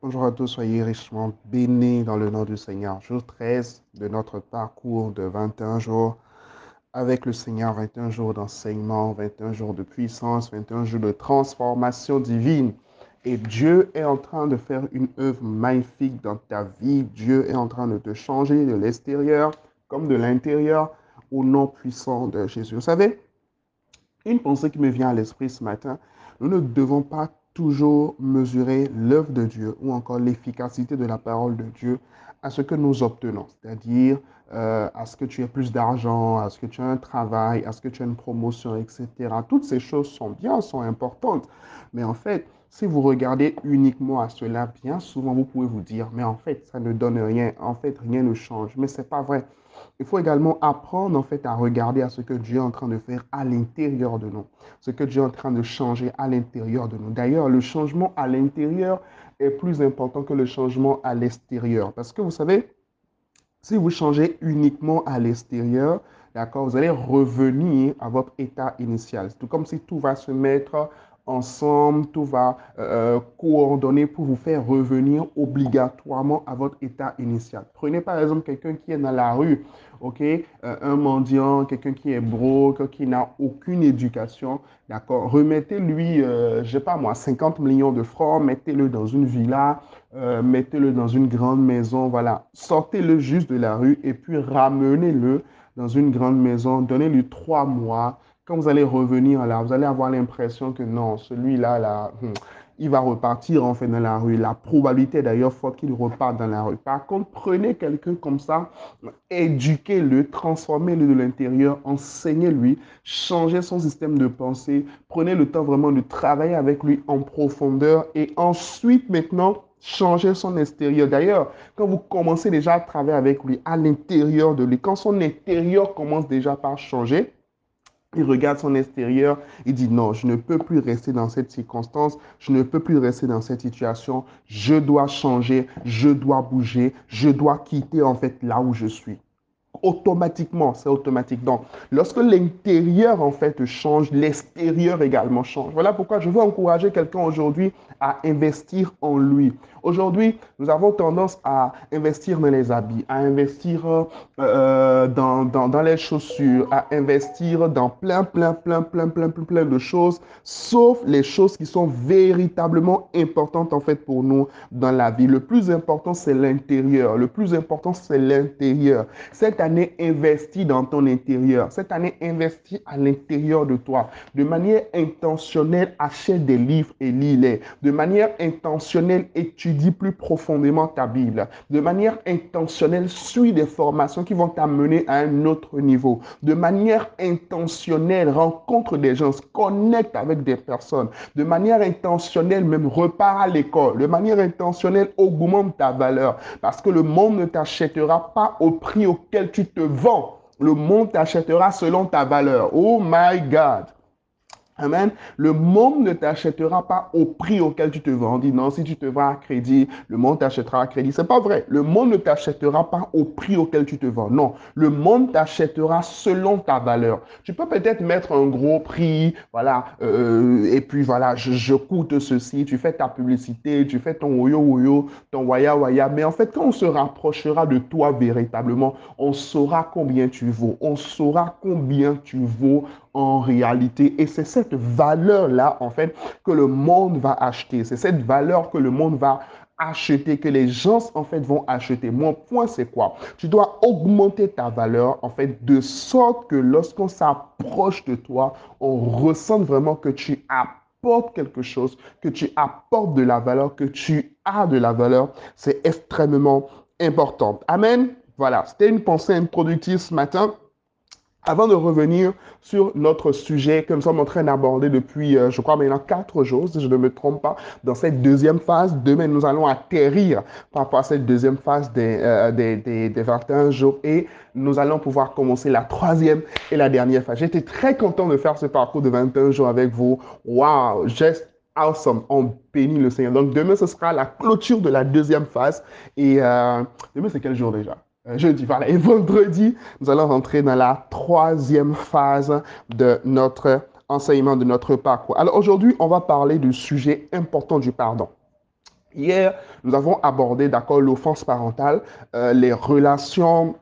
Bonjour à tous, soyez richement bénis dans le nom du Seigneur. Jour 13 de notre parcours de 21 jours avec le Seigneur, 21 jours d'enseignement, 21 jours de puissance, 21 jours de transformation divine. Et Dieu est en train de faire une œuvre magnifique dans ta vie. Dieu est en train de te changer de l'extérieur comme de l'intérieur au nom puissant de Jésus. Vous savez, une pensée qui me vient à l'esprit ce matin, nous ne devons pas toujours mesurer l'œuvre de Dieu ou encore l'efficacité de la parole de Dieu à ce que nous obtenons, c'est-à-dire euh, à ce que tu aies plus d'argent, à ce que tu aies un travail, à ce que tu aies une promotion, etc. Toutes ces choses sont bien, sont importantes, mais en fait, si vous regardez uniquement à cela, bien souvent vous pouvez vous dire, mais en fait, ça ne donne rien, en fait, rien ne change, mais ce n'est pas vrai. Il faut également apprendre en fait à regarder à ce que Dieu est en train de faire à l'intérieur de nous, ce que Dieu est en train de changer à l'intérieur de nous. D'ailleurs, le changement à l'intérieur est plus important que le changement à l'extérieur. Parce que vous savez, si vous changez uniquement à l'extérieur, d'accord, vous allez revenir à votre état initial. C'est tout comme si tout va se mettre ensemble, tout va euh, coordonner pour vous faire revenir obligatoirement à votre état initial. Prenez par exemple quelqu'un qui est dans la rue, ok, euh, un mendiant, quelqu'un qui est broke, qui n'a aucune éducation, d'accord? Remettez-lui, euh, je sais pas moi, 50 millions de francs, mettez-le dans une villa, mettez-le dans une grande maison, voilà. Sortez-le juste de la rue et puis ramenez-le dans une grande maison, donnez-lui trois mois quand vous allez revenir là, vous allez avoir l'impression que non, celui-là, là, hmm, il va repartir en fait dans la rue. La probabilité d'ailleurs faut qu'il reparte dans la rue. Par contre, prenez quelqu'un comme ça, éduquez-le, transformez-le de l'intérieur, enseignez-lui, changez son système de pensée, prenez le temps vraiment de travailler avec lui en profondeur et ensuite maintenant changer son extérieur. D'ailleurs, quand vous commencez déjà à travailler avec lui à l'intérieur de lui, quand son intérieur commence déjà par changer, il regarde son extérieur, il dit non, je ne peux plus rester dans cette circonstance, je ne peux plus rester dans cette situation, je dois changer, je dois bouger, je dois quitter en fait là où je suis automatiquement, c'est automatique. Donc, lorsque l'intérieur, en fait, change, l'extérieur également change. Voilà pourquoi je veux encourager quelqu'un aujourd'hui à investir en lui. Aujourd'hui, nous avons tendance à investir dans les habits, à investir euh, dans, dans, dans, les chaussures, à investir dans plein, plein, plein, plein, plein, plein, plein de choses, sauf les choses qui sont véritablement importantes, en fait, pour nous dans la vie. Le plus important, c'est l'intérieur. Le plus important, c'est l'intérieur. Cette année, investis dans ton intérieur. Cette année, investis à l'intérieur de toi. De manière intentionnelle, achète des livres et lis-les. De manière intentionnelle, étudie plus profondément ta Bible. De manière intentionnelle, suis des formations qui vont t'amener à un autre niveau. De manière intentionnelle, rencontre des gens, connecte avec des personnes. De manière intentionnelle, même repars à l'école. De manière intentionnelle, augmente ta valeur. Parce que le monde ne t'achètera pas au prix auquel tu te vends, le monde t'achètera selon ta valeur. Oh my God. Amen. Le monde ne t'achètera pas au prix auquel tu te vends. Dit non, si tu te vends à crédit, le monde t'achètera à crédit. C'est pas vrai. Le monde ne t'achètera pas au prix auquel tu te vends. Non. Le monde t'achètera selon ta valeur. Tu peux peut-être mettre un gros prix, voilà, euh, et puis voilà, je, coûte ceci. Tu fais ta publicité, tu fais ton oyo oyo, ton waya waya. Mais en fait, quand on se rapprochera de toi véritablement, on saura combien tu vaux. On saura combien tu vaux en réalité. Et c'est cette valeur-là, en fait, que le monde va acheter. C'est cette valeur que le monde va acheter, que les gens, en fait, vont acheter. Mon point, c'est quoi? Tu dois augmenter ta valeur, en fait, de sorte que lorsqu'on s'approche de toi, on ressent vraiment que tu apportes quelque chose, que tu apportes de la valeur, que tu as de la valeur. C'est extrêmement important. Amen? Voilà, c'était une pensée introductive ce matin. Avant de revenir sur notre sujet que nous sommes en train d'aborder depuis, euh, je crois maintenant, quatre jours, si je ne me trompe pas, dans cette deuxième phase, demain, nous allons atterrir par rapport à cette deuxième phase des, euh, des, des, des 21 jours et nous allons pouvoir commencer la troisième et la dernière phase. J'étais très content de faire ce parcours de 21 jours avec vous. Wow, just awesome. On bénit le Seigneur. Donc demain, ce sera la clôture de la deuxième phase. Et euh, demain, c'est quel jour déjà? Jeudi, voilà. Et vendredi, nous allons rentrer dans la troisième phase de notre enseignement, de notre parcours. Alors aujourd'hui, on va parler du sujet important du pardon. Hier, nous avons abordé, d'accord, l'offense parentale, euh, les relations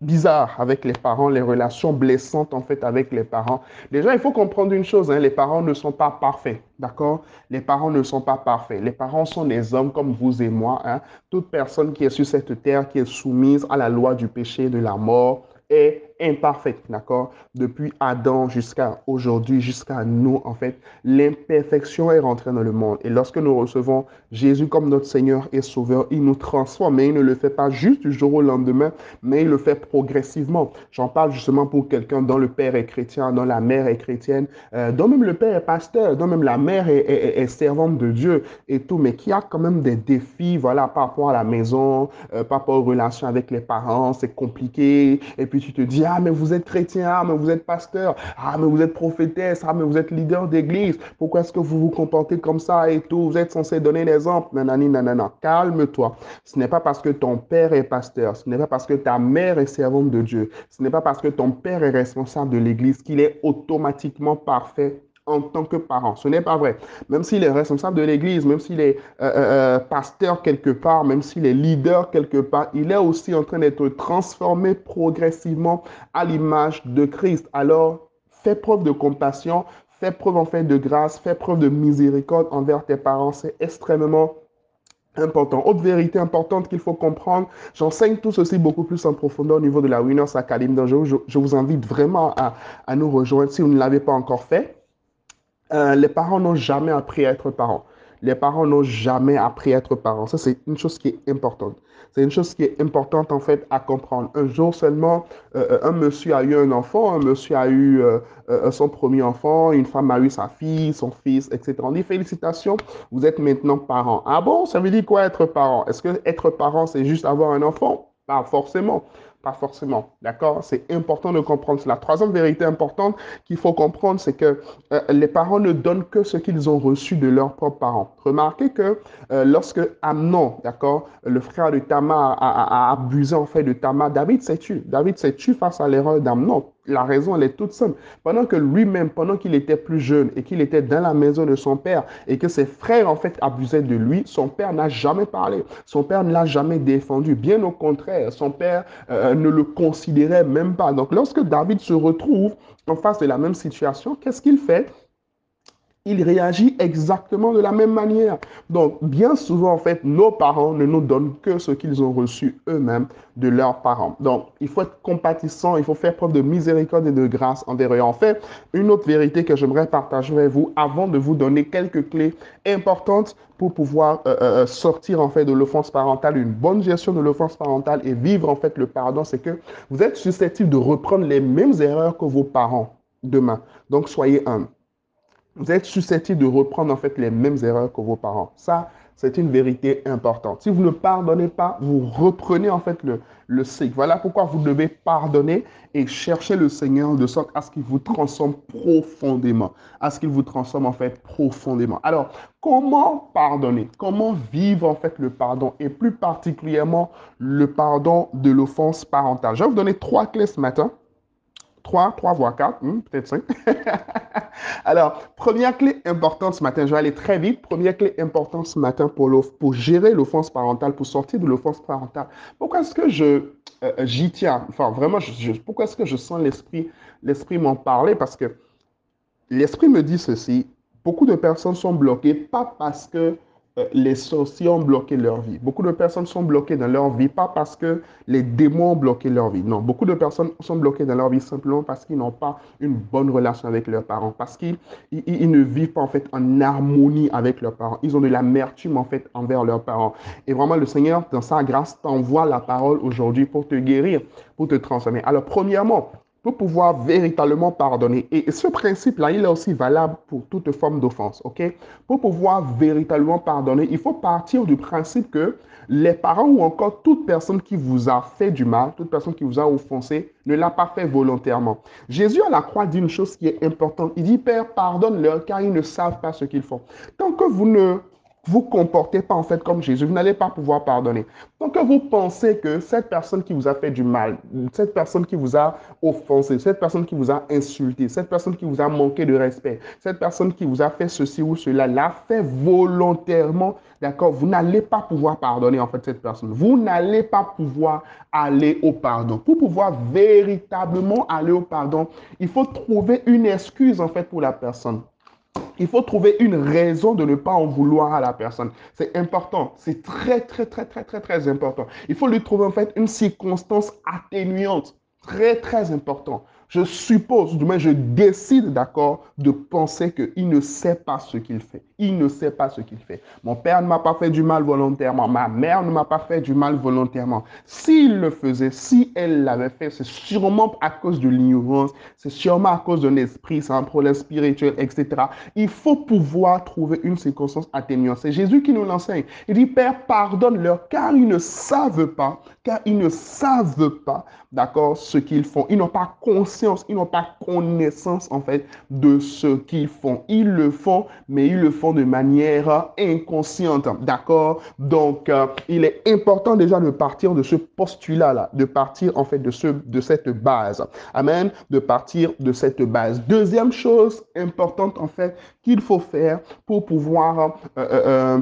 bizarres avec les parents, les relations blessantes en fait avec les parents. Déjà, il faut comprendre une chose, hein, les parents ne sont pas parfaits, d'accord? Les parents ne sont pas parfaits. Les parents sont des hommes comme vous et moi. Hein. Toute personne qui est sur cette terre, qui est soumise à la loi du péché, de la mort, est imparfaite, d'accord? Depuis Adam jusqu'à aujourd'hui, jusqu'à nous, en fait, l'imperfection est rentrée dans le monde. Et lorsque nous recevons Jésus comme notre Seigneur et Sauveur, il nous transforme, mais il ne le fait pas juste du jour au lendemain, mais il le fait progressivement. J'en parle justement pour quelqu'un dont le père est chrétien, dont la mère est chrétienne, euh, dont même le père est pasteur, dont même la mère est, servante de Dieu et tout, mais qui a quand même des défis, voilà, par rapport à la maison, euh, par rapport aux relations avec les parents, c'est compliqué. Et puis tu te dis, ah, mais vous êtes chrétien, ah, mais vous êtes pasteur, ah, mais vous êtes prophétesse, ah, mais vous êtes leader d'église. Pourquoi est-ce que vous vous comportez comme ça et tout? Vous êtes censé donner l'exemple. Nanani, nanana. Calme-toi. Ce n'est pas parce que ton père est pasteur, ce n'est pas parce que ta mère est servante de Dieu, ce n'est pas parce que ton père est responsable de l'église qu'il est automatiquement parfait en tant que parent. Ce n'est pas vrai. Même s'il est responsable de l'Église, même s'il est euh, euh, euh, pasteur quelque part, même s'il est leader quelque part, il est aussi en train d'être transformé progressivement à l'image de Christ. Alors, fais preuve de compassion, fais preuve en fait de grâce, fais preuve de miséricorde envers tes parents. C'est extrêmement important. Autre vérité importante qu'il faut comprendre, j'enseigne tout ceci beaucoup plus en profondeur au niveau de la Winners Academy. Donc, je, vous invite vraiment à nous rejoindre si vous ne l'avez pas encore fait. Euh, les parents n'ont jamais appris à être parents. Les parents n'ont jamais appris à être parents. Ça, c'est une chose qui est importante. C'est une chose qui est importante, en fait, à comprendre. Un jour seulement, euh, euh, un monsieur a eu un enfant, un monsieur a eu son premier enfant, une femme a eu sa fille, son fils, etc. On dit félicitations, vous êtes maintenant parent. Ah bon, ça veut dire quoi être parent? Est-ce que être parent, c'est juste avoir un enfant? Pas forcément. Pas forcément. D'accord? C'est important de comprendre cela. Troisième vérité importante qu'il faut comprendre, c'est que euh, les parents ne donnent que ce qu'ils ont reçu de leurs propres parents. Remarquez que euh, lorsque Amnon, d'accord, le frère de Tamar a, abusé en fait de Tamar, David s'est tué. David s'est tué face à l'erreur d'Amnon la raison, elle est toute simple. Pendant que lui-même, pendant qu'il était plus jeune et qu'il était dans la maison de son père et que ses frères, en fait, abusaient de lui, son père n'a jamais parlé. Son père ne l'a jamais défendu. Bien au contraire, son père euh, ne le considérait même pas. Donc, lorsque David se retrouve en face de la même situation, qu'est-ce qu'il fait? Il réagit exactement de la même manière. Donc, bien souvent, en fait, nos parents ne nous donnent que ce qu'ils ont reçu eux-mêmes de leurs parents. Donc, il faut être compatissant, il faut faire preuve de miséricorde et de grâce envers eux. En fait, une autre vérité que j'aimerais partager avec vous avant de vous donner quelques clés importantes pour pouvoir euh, euh, euh, sortir en fait de l'offense parentale, une bonne gestion de l'offense parentale et vivre en fait le pardon, c'est que vous êtes susceptible de reprendre les mêmes erreurs que vos parents demain. Donc, soyez humble vous êtes susceptible de reprendre en fait les mêmes erreurs que vos parents. Ça, c'est une vérité importante. Si vous ne pardonnez pas, vous reprenez en fait le, le cycle. Voilà pourquoi vous devez pardonner et chercher le Seigneur de sorte à ce qu'il vous transforme profondément, à ce qu'il vous transforme en fait profondément. Alors, comment pardonner? Comment vivre en fait le pardon? Et plus particulièrement le pardon de l'offense parentale Je vais vous donner trois clés ce matin 3, 3 voire 4, hmm, peut-être 5. Alors, première clé importante ce matin, je vais aller très vite. Première clé importante ce matin pour, pour gérer l'offense parentale, pour sortir de l'offense parentale. Pourquoi est-ce que je euh, j'y tiens? Enfin, vraiment, pourquoi est-ce que je sens l'esprit l'esprit m'en parler? Parce que l'esprit me dit ceci. Beaucoup de personnes sont bloquées, pas parce que euh, les sorciers ont bloqué leur vie. Beaucoup de personnes sont bloquées dans leur vie, pas parce que les démons ont bloqué leur vie. Non, beaucoup de personnes sont bloquées dans leur vie simplement parce qu'ils n'ont pas une bonne relation avec leurs parents, parce qu'ils ne vivent pas en fait en harmonie avec leurs parents. Ils ont de l'amertume en fait envers leurs parents. Et vraiment, le Seigneur, dans sa grâce, t'envoie la parole aujourd'hui pour te guérir, pour te transformer. Alors, premièrement, pour pouvoir véritablement pardonner. Et ce principe-là, il est aussi valable pour toute forme d'offense, ok? Pour pouvoir véritablement pardonner, il faut partir du principe que les parents ou encore toute personne qui vous a fait du mal, toute personne qui vous a offensé, ne l'a pas fait volontairement. Jésus à la croix dit une chose qui est importante. Il dit, Père, pardonne-leur car ils ne savent pas ce qu'ils font. Tant que vous ne vous comportez pas en fait comme Jésus, vous n'allez pas pouvoir pardonner. Donc vous pensez que cette personne qui vous a fait du mal, cette personne qui vous a offensé, cette personne qui vous a insulté, cette personne qui vous a manqué de respect, cette personne qui vous a fait ceci ou cela, l'a fait volontairement, d'accord, vous n'allez pas pouvoir pardonner en fait cette personne. Vous n'allez pas pouvoir aller au pardon. Pour pouvoir véritablement aller au pardon, il faut trouver une excuse en fait pour la personne. Il faut trouver une raison de ne pas en vouloir à la personne. C'est important. C'est très, très, très, très, très, très important. Il faut lui trouver en fait une circonstance atténuante. Très, très important je suppose, du moins je décide, d'accord, de penser qu'il ne sait pas ce qu'il fait. Il ne sait pas ce qu'il fait. Mon père ne m'a pas fait du mal volontairement. Ma mère ne m'a pas fait du mal volontairement. S'il le faisait, si elle l'avait fait, c'est sûrement à cause de l'ignorance, c'est sûrement à cause d'un esprit, c'est un problème spirituel, etc. Il faut pouvoir trouver une circonstance atténuante. C'est Jésus qui nous l'enseigne. Il dit, Père, pardonne-leur car ils ne savent pas, car ils ne savent pas, d'accord, ce qu'ils font. Ils n'ont pas conscience, ils n'ont pas connaissance, en fait, de ce qu'ils font. Ils le font, mais ils le font de manière inconsciente. D'accord? Donc, euh, il est important déjà de partir de ce postulat-là, de partir en fait de, ce, de cette base. Amen? De partir de cette base. Deuxième chose importante en fait qu'il faut faire pour pouvoir... Euh, euh,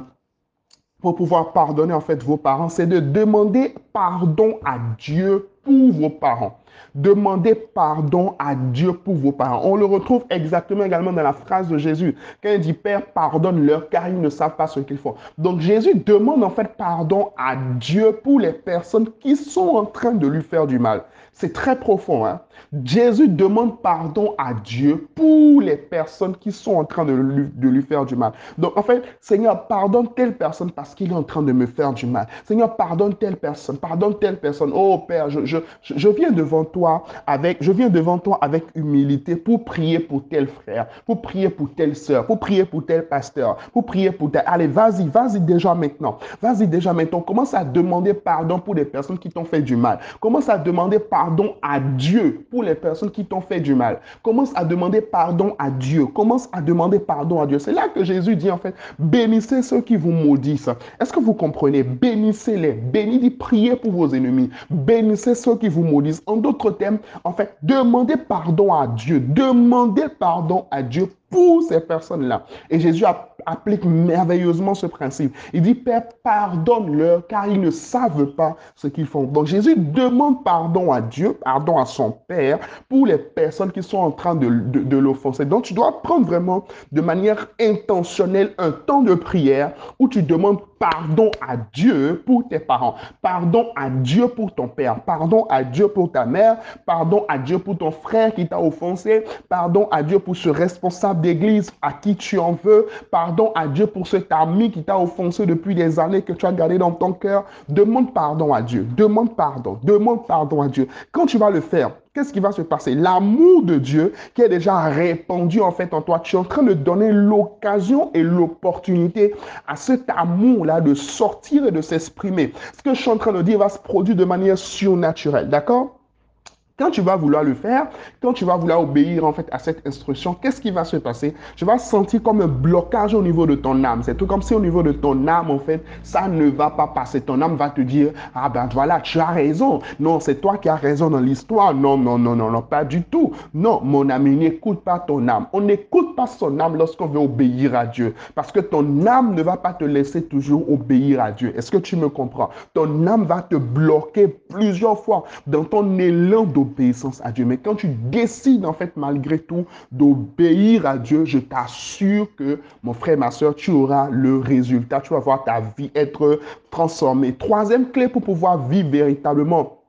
pour pouvoir pardonner en fait vos parents, c'est de demander pardon à Dieu pour vos parents. Demandez pardon à Dieu pour vos parents. On le retrouve exactement également dans la phrase de Jésus. Quand il dit Père, pardonne-leur car ils ne savent pas ce qu'ils font. Donc Jésus demande en fait pardon à Dieu pour les personnes qui sont en train de lui faire du mal. C'est très profond. Hein? Jésus demande pardon à Dieu pour les personnes qui sont en train de lui, faire du mal. Donc, en fait, Seigneur, pardonne telle personne parce qu'il est en train de me faire du mal. Seigneur, pardonne telle personne, pardonne telle personne. Oh Père, je, viens devant toi avec, je viens devant toi avec humilité pour prier pour tel frère, pour prier pour telle soeur, pour prier pour tel pasteur, pour prier pour tel. Allez, vas-y, vas-y déjà maintenant. Vas-y déjà maintenant. Commence à demander pardon pour les personnes qui t'ont fait du mal. Commence à demander pardon à Dieu pour les personnes qui t'ont fait du mal. Commence à demander pardon à Dieu. Commence à demander pardon à Dieu. C'est là que Jésus dit en fait, bénissez ceux qui vous maudissent. Est-ce que vous comprenez? Bénissez-les. Bénis, priez pour vos ennemis. Bénissez ceux qui vous maudissent. En d'autres termes, en fait, demandez pardon à Dieu. Demandez pardon à Dieu pour ces personnes-là. Et Jésus applique merveilleusement ce principe. Il dit, Père, pardonne-leur car ils ne savent pas ce qu'ils font. Donc Jésus demande pardon à Dieu, pardon à son Père pour les personnes qui sont en train de, de l'offenser. Donc tu dois prendre vraiment de manière intentionnelle un temps de prière où tu demandes pardon à Dieu pour tes parents, pardon à Dieu pour ton père, pardon à Dieu pour ta mère, pardon à Dieu pour ton frère qui t'a offensé, pardon à Dieu pour ce responsable d'église à qui tu en veux, pardon à Dieu pour cet ami qui t'a offensé depuis des années que tu as gardé dans ton cœur. Demande pardon à Dieu, demande pardon, demande pardon à Dieu. Quand tu vas le faire, qu'est-ce qui va se passer? L'amour de Dieu qui est déjà répandu en fait en toi, tu es en train de donner l'occasion et l'opportunité à cet amour-là de sortir et de s'exprimer. Ce que je suis en train de dire va se produire de manière surnaturelle, d'accord? Quand tu vas vouloir le faire, quand tu vas vouloir obéir en fait à cette instruction, qu'est-ce qui va se passer? Tu vas sentir comme un blocage au niveau de ton âme. C'est tout comme si au niveau de ton âme, en fait, ça ne va pas passer. Ton âme va te dire, ah ben voilà, tu as raison. Non, c'est toi qui as raison dans l'histoire. Non, non, non, non, non, pas du tout. Non, mon ami, n'écoute pas ton âme. On n'écoute pas son âme lorsqu'on veut obéir à Dieu. Parce que ton âme ne va pas te laisser toujours obéir à Dieu. Est-ce que tu me comprends? Ton âme va te bloquer plusieurs fois dans ton élan d'obéissance obéissance à Dieu. Mais quand tu décides en fait malgré tout d'obéir à Dieu, je t'assure que mon frère, ma soeur, tu auras le résultat. Tu vas voir ta vie être transformée. Troisième clé pour pouvoir vivre véritablement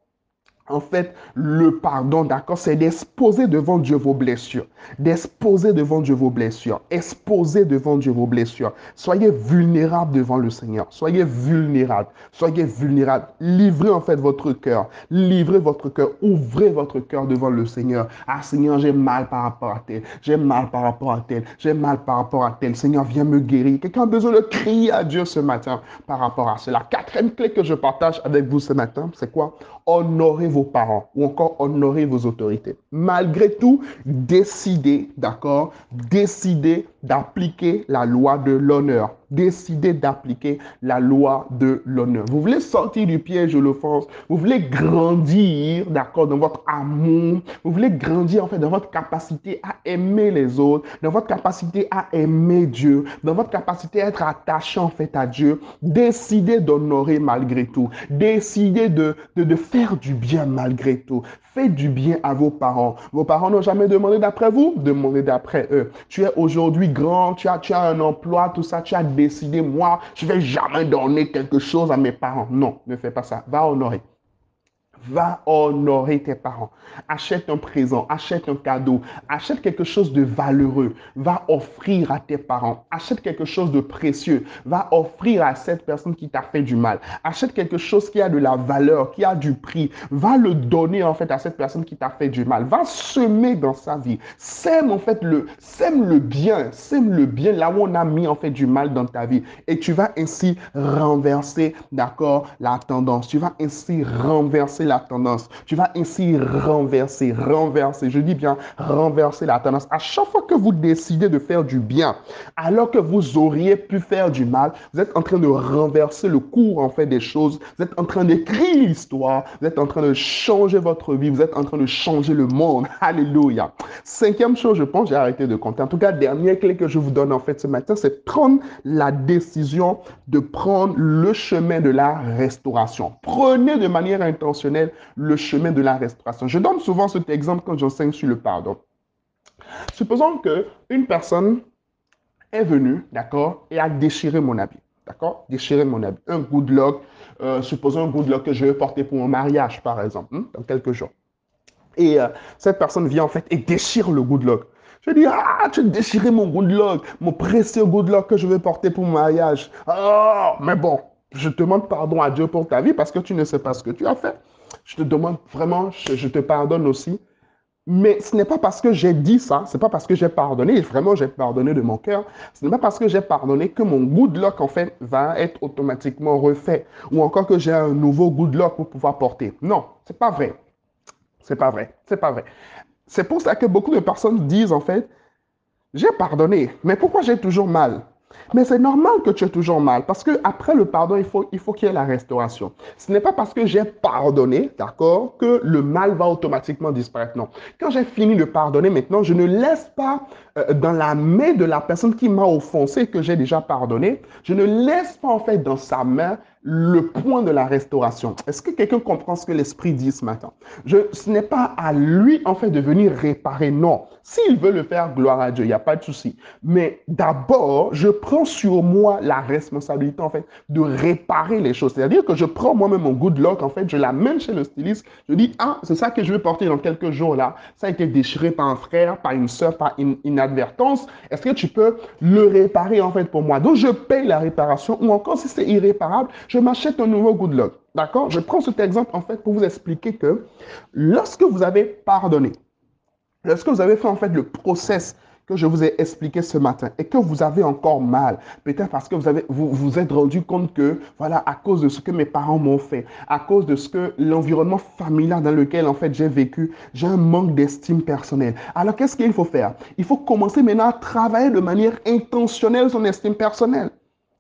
en fait, le pardon, d'accord, c'est d'exposer devant Dieu vos blessures. D'exposer devant Dieu vos blessures. Exposer devant Dieu vos blessures. Soyez vulnérables devant le Seigneur. Soyez vulnérables. Soyez vulnérables. Livrez en fait votre cœur. Livrez votre cœur. Ouvrez votre cœur devant le Seigneur. Ah Seigneur, j'ai mal par rapport à tel. J'ai mal par rapport à tel. J'ai mal par rapport à tel. Seigneur, viens me guérir. Quelqu'un a besoin de crier à Dieu ce matin par rapport à cela. Quatrième clé que je partage avec vous ce matin, c'est quoi? Honorez vos parents ou encore honorer vos autorités. Malgré tout, décidez, d'accord, décidez d'appliquer la loi de l'honneur. Décidez d'appliquer la loi de l'honneur. Vous voulez sortir du piège de l'offense. Vous voulez grandir, d'accord, dans votre amour. Vous voulez grandir, en fait, dans votre capacité à aimer les autres, dans votre capacité à aimer Dieu, dans votre capacité à être attaché, en fait, à Dieu. Décidez d'honorer malgré tout. Décidez de, de, de faire du bien malgré tout. Faites du bien à vos parents. Vos parents n'ont jamais demandé d'après vous, demandez d'après eux. Tu es aujourd'hui grand, tu as, tu as un emploi, tout ça, tu as décidé, moi, je vais jamais donner quelque chose à mes parents. Non, ne fais pas ça. Va honorer. Va honorer tes parents. Achète un présent, achète un cadeau, achète quelque chose de valeureux. Va offrir à tes parents. Achète quelque chose de précieux. Va offrir à cette personne qui t'a fait du mal. Achète quelque chose qui a de la valeur, qui a du prix. Va le donner en fait à cette personne qui t'a fait du mal. Va semer dans sa vie. Sème en fait le, sème le bien, sème le bien là où on a mis en fait du mal dans ta vie. Et tu vas ainsi renverser, d'accord, la tendance. Tu vas ainsi renverser la tendance. Tu vas ainsi renverser, renverser, je dis bien renverser la tendance. À chaque fois que vous décidez de faire du bien, alors que vous auriez pu faire du mal, vous êtes en train de renverser le cours en fait des choses. Vous êtes en train d'écrire l'histoire. Vous êtes en train de changer votre vie. Vous êtes en train de changer le monde. Alléluia. Cinquième chose, je pense, j'ai arrêté de compter. En tout cas, dernière clé que je vous donne en fait ce matin, c'est prendre la décision de prendre le chemin de la restauration. Prenez de manière intentionnelle le chemin de la restauration. Je donne souvent cet exemple quand j'enseigne sur le pardon. Supposons que une personne est venue, d'accord, et a déchiré mon habit, d'accord, déchiré mon habit, un good luck, euh, supposons un good luck que je vais porter pour mon mariage, par exemple, hein, dans quelques jours. Et euh, cette personne vient en fait et déchire le good luck. Je dis, ah, tu as déchiré mon good luck, mon précieux good luck que je vais porter pour mon mariage. Oh, mais bon, je te demande pardon à Dieu pour ta vie parce que tu ne sais pas ce que tu as fait. Je te demande vraiment, je, te pardonne aussi. Mais ce n'est pas parce que j'ai dit ça, ce n'est pas parce que j'ai pardonné, vraiment j'ai pardonné de mon cœur, ce n'est pas parce que j'ai pardonné que mon good luck en fait va être automatiquement refait ou encore que j'ai un nouveau good luck pour pouvoir porter. Non, c'est pas vrai. C'est pas vrai. C'est pas vrai. C'est pour ça que beaucoup de personnes disent en fait, j'ai pardonné, mais pourquoi j'ai toujours mal? Mais c'est normal que tu aies toujours mal parce que après le pardon, il faut faut qu'il y ait la restauration. Ce n'est pas parce que j'ai pardonné, d'accord, que le mal va automatiquement disparaître. Non. Quand j'ai fini de pardonner, maintenant, je ne laisse pas euh, dans la main de la personne qui m'a offensé que j'ai déjà pardonné, je ne laisse pas en fait dans sa main le point de la restauration. Est-ce que quelqu'un comprend ce que l'Esprit dit ce matin? Je, Ce n'est pas à lui, en fait, de venir réparer. Non. S'il veut le faire, gloire à Dieu, il n'y a pas de souci. Mais d'abord, je prends sur moi la responsabilité, en fait, de réparer les choses. C'est-à-dire que je prends moi-même mon good luck, en fait, je l'amène chez le styliste. Je dis, ah, c'est ça que je vais porter dans quelques jours là. Ça a été déchiré par un frère, par une soeur, par une inadvertance. Est-ce que tu peux le réparer, en fait, pour moi? Donc, je paye la réparation. Ou encore, si c'est irréparable, je m'achète un nouveau good luck. D'accord? Je prends cet exemple en fait pour vous expliquer que lorsque vous avez pardonné, lorsque vous avez fait en fait le process que je vous ai expliqué ce matin et que vous avez encore mal, peut-être parce que vous avez vous, vous êtes rendu compte que voilà à cause de ce que mes parents m'ont fait, à cause de ce que l'environnement familial dans lequel en fait j'ai vécu, j'ai un manque d'estime personnelle. Alors qu'est-ce qu'il faut faire? Il faut commencer maintenant à travailler de manière intentionnelle son estime personnelle.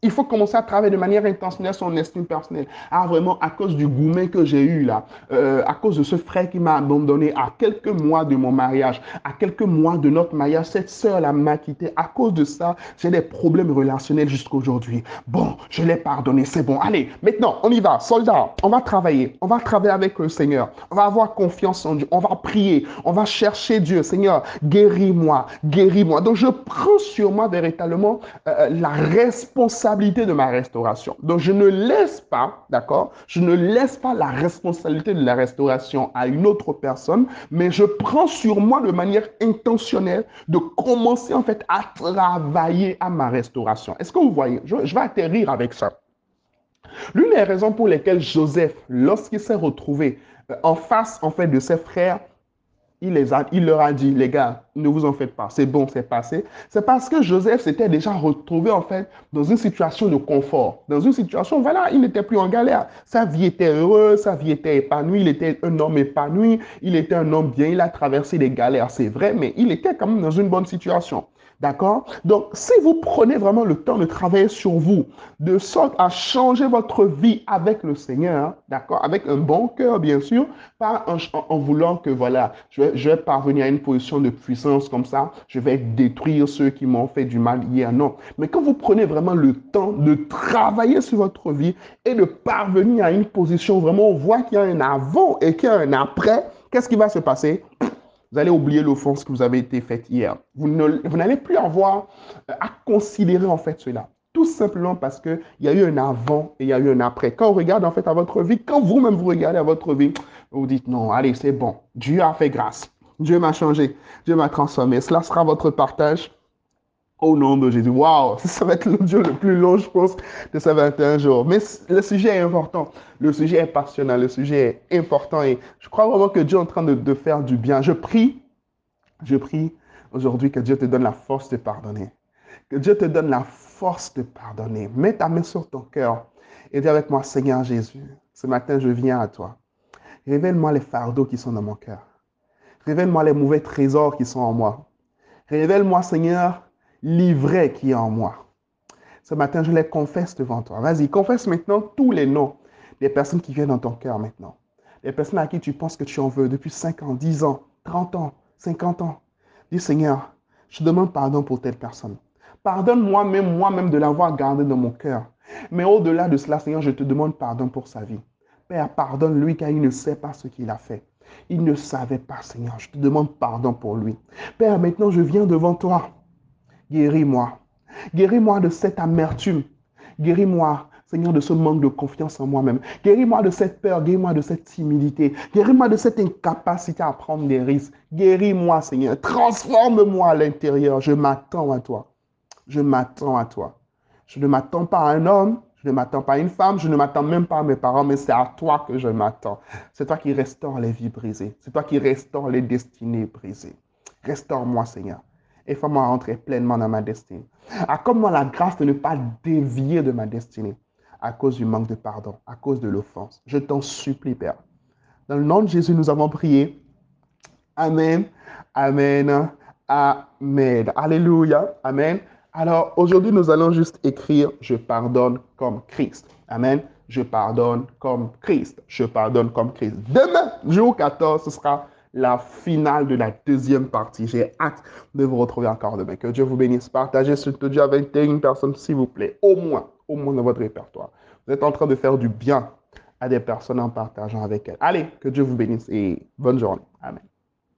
Il faut commencer à travailler de manière intentionnelle son estime personnelle. Ah, vraiment, à cause du gourmet que j'ai eu là, euh, à cause de ce frère qui m'a abandonné à quelques mois de mon mariage, à quelques mois de notre mariage, cette sœur-là m'a quitté. À cause de ça, j'ai des problèmes relationnels jusqu'à aujourd'hui. Bon, je l'ai pardonné, c'est bon. Allez, maintenant, on y va. Soldats, on va travailler. On va travailler avec le Seigneur. On va avoir confiance en Dieu. On va prier. On va chercher Dieu. Seigneur, guéris-moi, guéris-moi. Donc, je prends sur moi véritablement euh, la responsabilité de ma restauration. Donc, je ne laisse pas, d'accord, je ne laisse pas la responsabilité de la restauration à une autre personne, mais je prends sur moi de manière intentionnelle de commencer en fait à travailler à ma restauration. Est-ce que vous voyez? Je, vais atterrir avec ça. L'une des raisons pour lesquelles Joseph, lorsqu'il s'est retrouvé euh, en face en fait de ses frères, il, les a, il leur a dit, les gars, ne vous en faites pas, c'est bon, c'est passé. C'est parce que Joseph s'était déjà retrouvé en fait dans une situation de confort, dans une situation, voilà, il n'était plus en galère. Sa vie était heureuse, sa vie était épanouie, il était un homme épanoui, il était un homme bien, il a traversé des galères, c'est vrai, mais il était quand même dans une bonne situation. D'accord? Donc, si vous prenez vraiment le temps de travailler sur vous, de sorte à changer votre vie avec le Seigneur, d'accord? Avec un bon cœur, bien sûr, pas en, voulant que, voilà, je vais, parvenir à une position de puissance comme ça, je vais détruire ceux qui m'ont fait du mal hier, non. Mais quand vous prenez vraiment le temps de travailler sur votre vie et de parvenir à une position vraiment, on voit qu'il y a un avant et qu'il y a un après, qu'est-ce qui va se passer? Vous allez oublier l'offense que vous avez été faite hier. Vous n'allez plus avoir euh, à considérer en fait cela. Tout simplement parce qu'il y a eu un avant et il y a eu un après. Quand on regarde en fait à votre vie, quand vous-même vous regardez à votre vie, vous dites non, allez, c'est bon. Dieu a fait grâce. Dieu m'a changé. Dieu m'a transformé. Cela sera votre partage au nom de Jésus. Waouh, ça va être l'audio le plus long, je pense, de ces 21 jours. Mais le sujet est important. Le sujet est passionnant. Le sujet est important. Et je crois vraiment que Dieu est en train de, de faire du bien. Je prie, je prie aujourd'hui que Dieu te donne la force de pardonner. Que Dieu te donne la force de pardonner. Mets ta main sur ton cœur et dis avec moi, Seigneur Jésus, ce matin, je viens à toi. Révèle-moi les fardeaux qui sont dans mon cœur. Révèle-moi les mauvais trésors qui sont en moi. Révèle-moi, Seigneur, l'ivraie qui est en moi. Ce matin, je les confesse devant toi. Vas-y, confesse maintenant tous les noms des personnes qui viennent dans ton cœur maintenant. Les personnes à qui tu penses que tu en veux depuis 5 ans, 10 ans, 30 ans, 50 ans. Dis Seigneur, je demande pardon pour telle personne. Pardonne-moi même moi-même de l'avoir gardé dans mon cœur. Mais au-delà de cela, Seigneur, je te demande pardon pour sa vie. Père, pardonne-lui car il ne sait pas ce qu'il a fait. Il ne savait pas, Seigneur. Je te demande pardon pour lui. Père, maintenant je viens devant toi. Guéris-moi. Guéris-moi de cette amertume. Guéris-moi, Seigneur, de ce manque de confiance en moi-même. Guéris-moi de cette peur. Guéris-moi de cette timidité. Guéris-moi de cette incapacité à prendre des risques. Guéris-moi, Seigneur. Transforme-moi à l'intérieur. Je m'attends à toi. Je m'attends à toi. Je ne m'attends pas à un homme. Je ne m'attends pas à une femme. Je ne m'attends même pas à mes parents. Mais c'est à toi que je m'attends. C'est toi qui restaure les vies brisées. C'est toi qui restaure les destinées brisées. Restaure-moi, Seigneur et fais-moi rentrer pleinement dans ma destinée. Accorde-moi la grâce de ne pas dévier de ma destinée à cause du manque de pardon, à cause de l'offense. Je t'en supplie, Père. Dans le nom de Jésus, nous avons prié. Amen, Amen, Amen. Alléluia, Amen. Alors aujourd'hui, nous allons juste écrire Je pardonne comme Christ. Amen. Je pardonne comme Christ. Je pardonne comme Christ. Demain, jour 14, ce sera la finale de la deuxième partie. J'ai hâte de vous retrouver encore demain. Que Dieu vous bénisse. Partagez ce audio avec une personne, s'il vous plaît. Au moins, au moins dans votre répertoire. Vous êtes en train de faire du bien à des personnes en partageant avec elles. Allez, que Dieu vous bénisse et bonne journée. Amen.